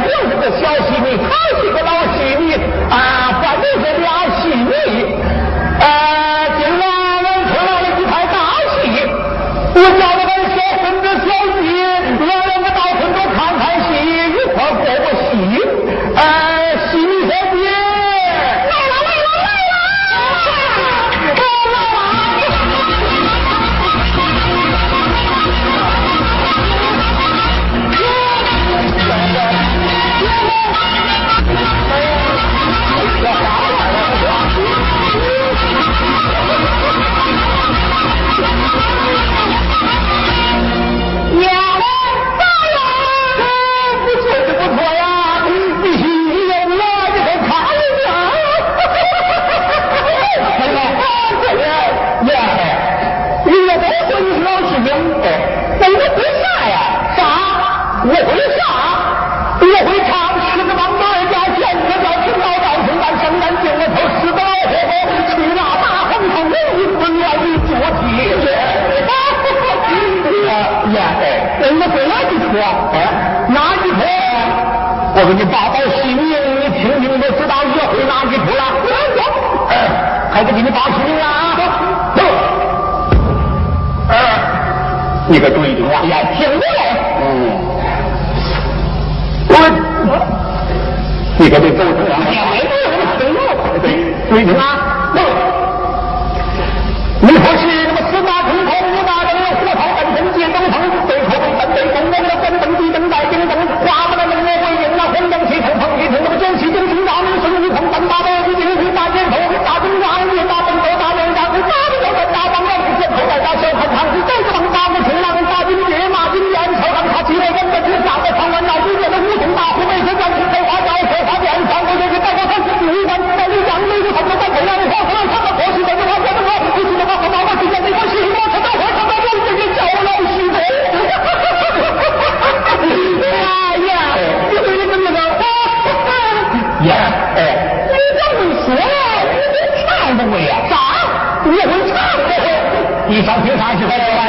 就是个小戏迷，他是个老戏迷啊，反正是俩戏迷。呃，今晚我们出来了一台大戏，我叫。哪一天我给你爸爸姓名你听听都知道岳会哪一天了。走还得给你爸姓名了啊走走二你可注意听哎呀听着嗯。我你可别走错了哎呦我的天呐哎对注意啊你找警察去。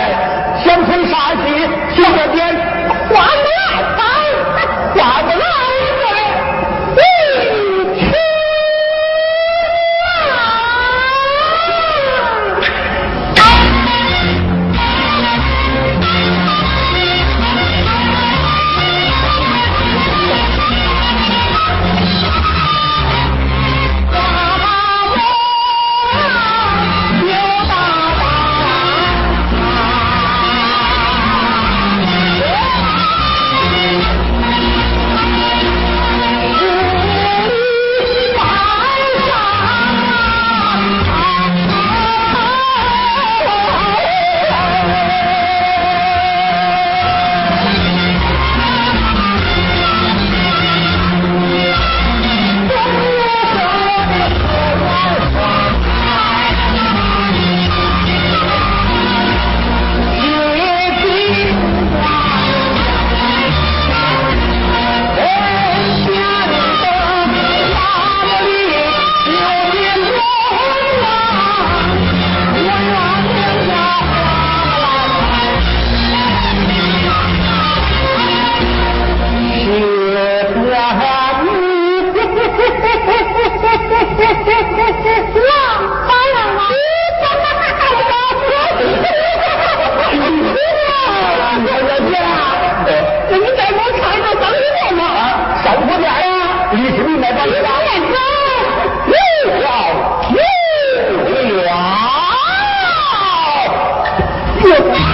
你请我到你表演中，又少又无。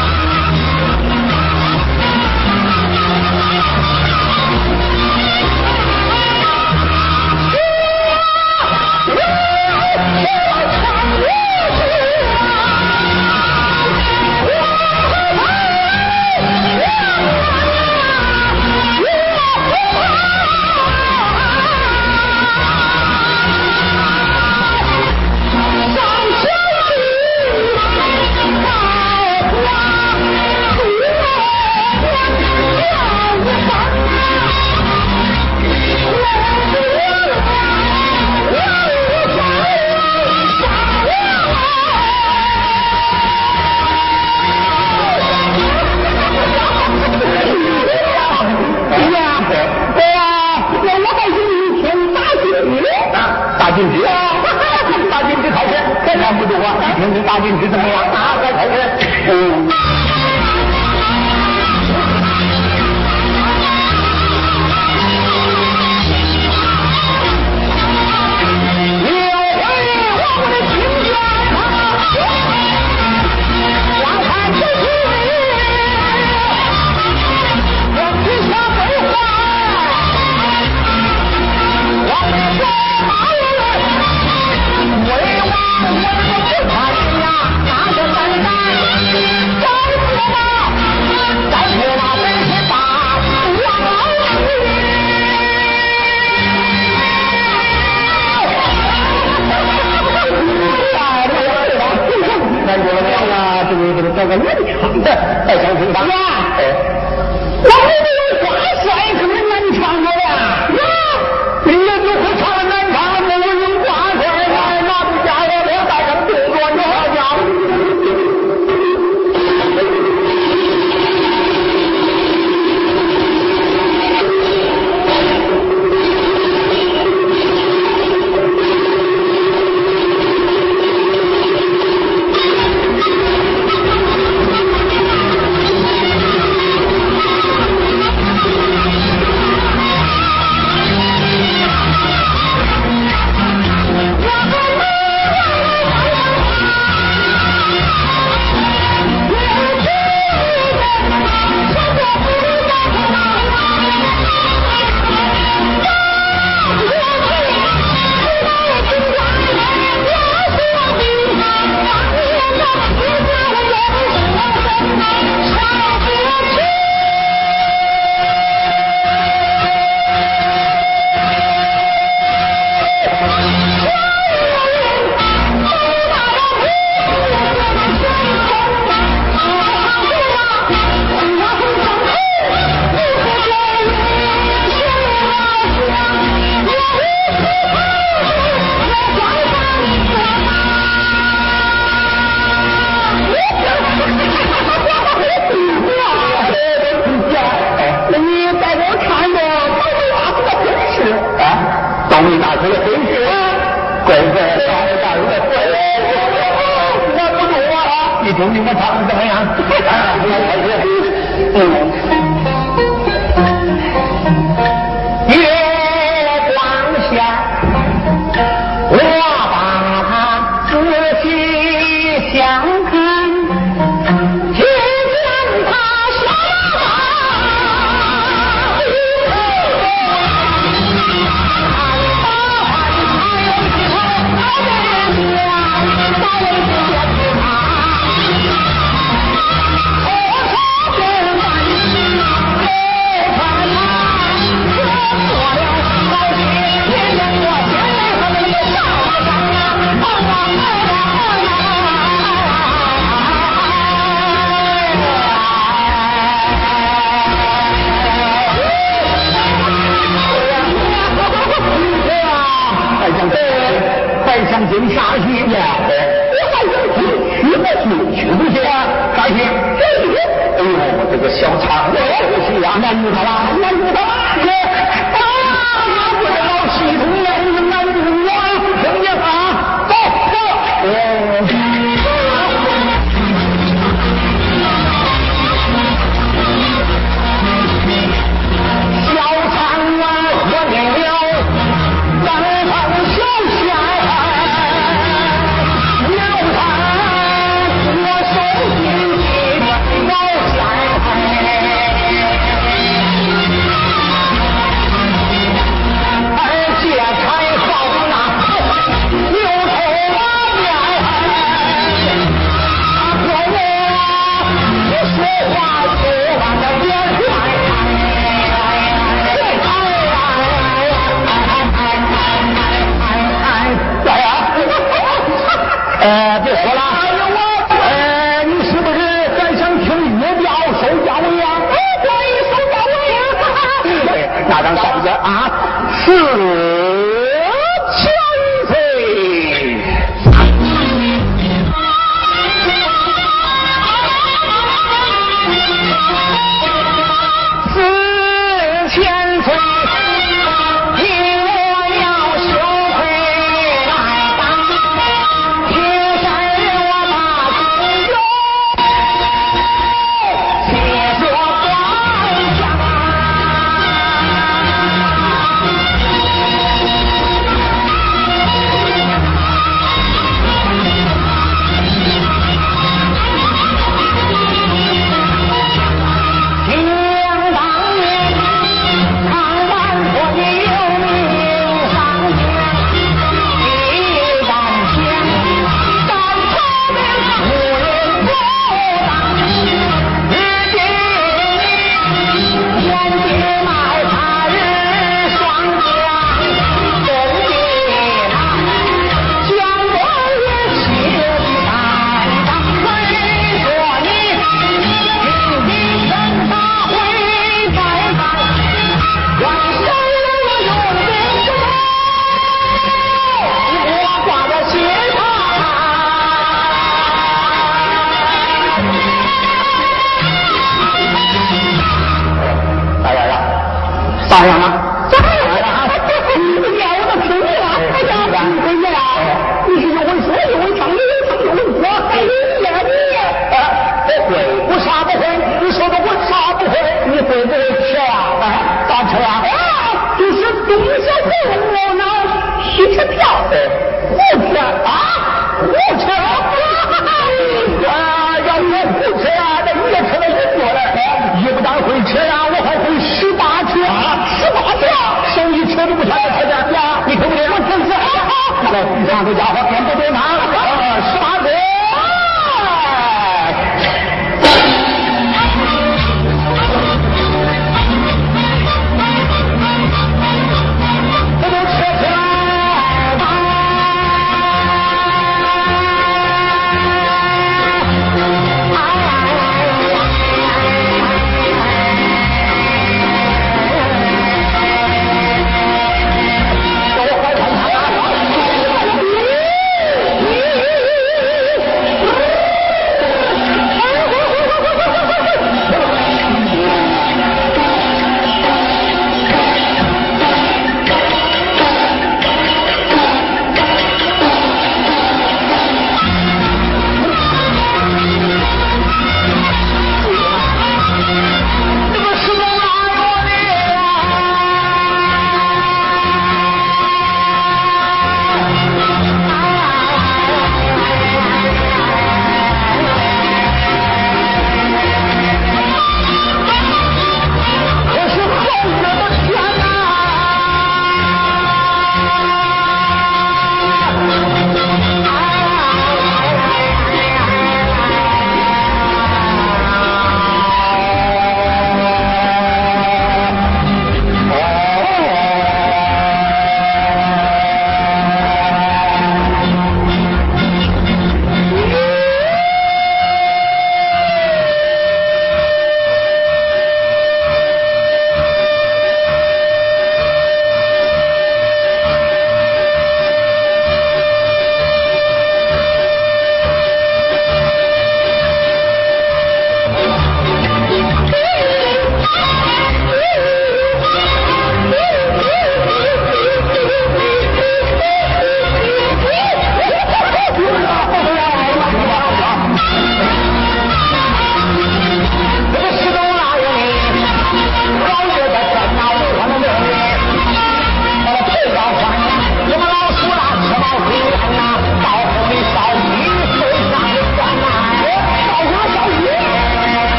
给你给他造个论场的，再想平房办？你们查不查呀？四我啥不会？你说的我啥不会？你会不会车啊？哎，打车啊？啊，就是东西会我呢，一车票的，火车啊，胡车。啊，要我胡车啊，那你也可能也过来。一不但会车啊，我还会十八车啊，十八车，剩一车都不想来，快点呀！你听不听？我听是。来，你看这家伙变不变啊？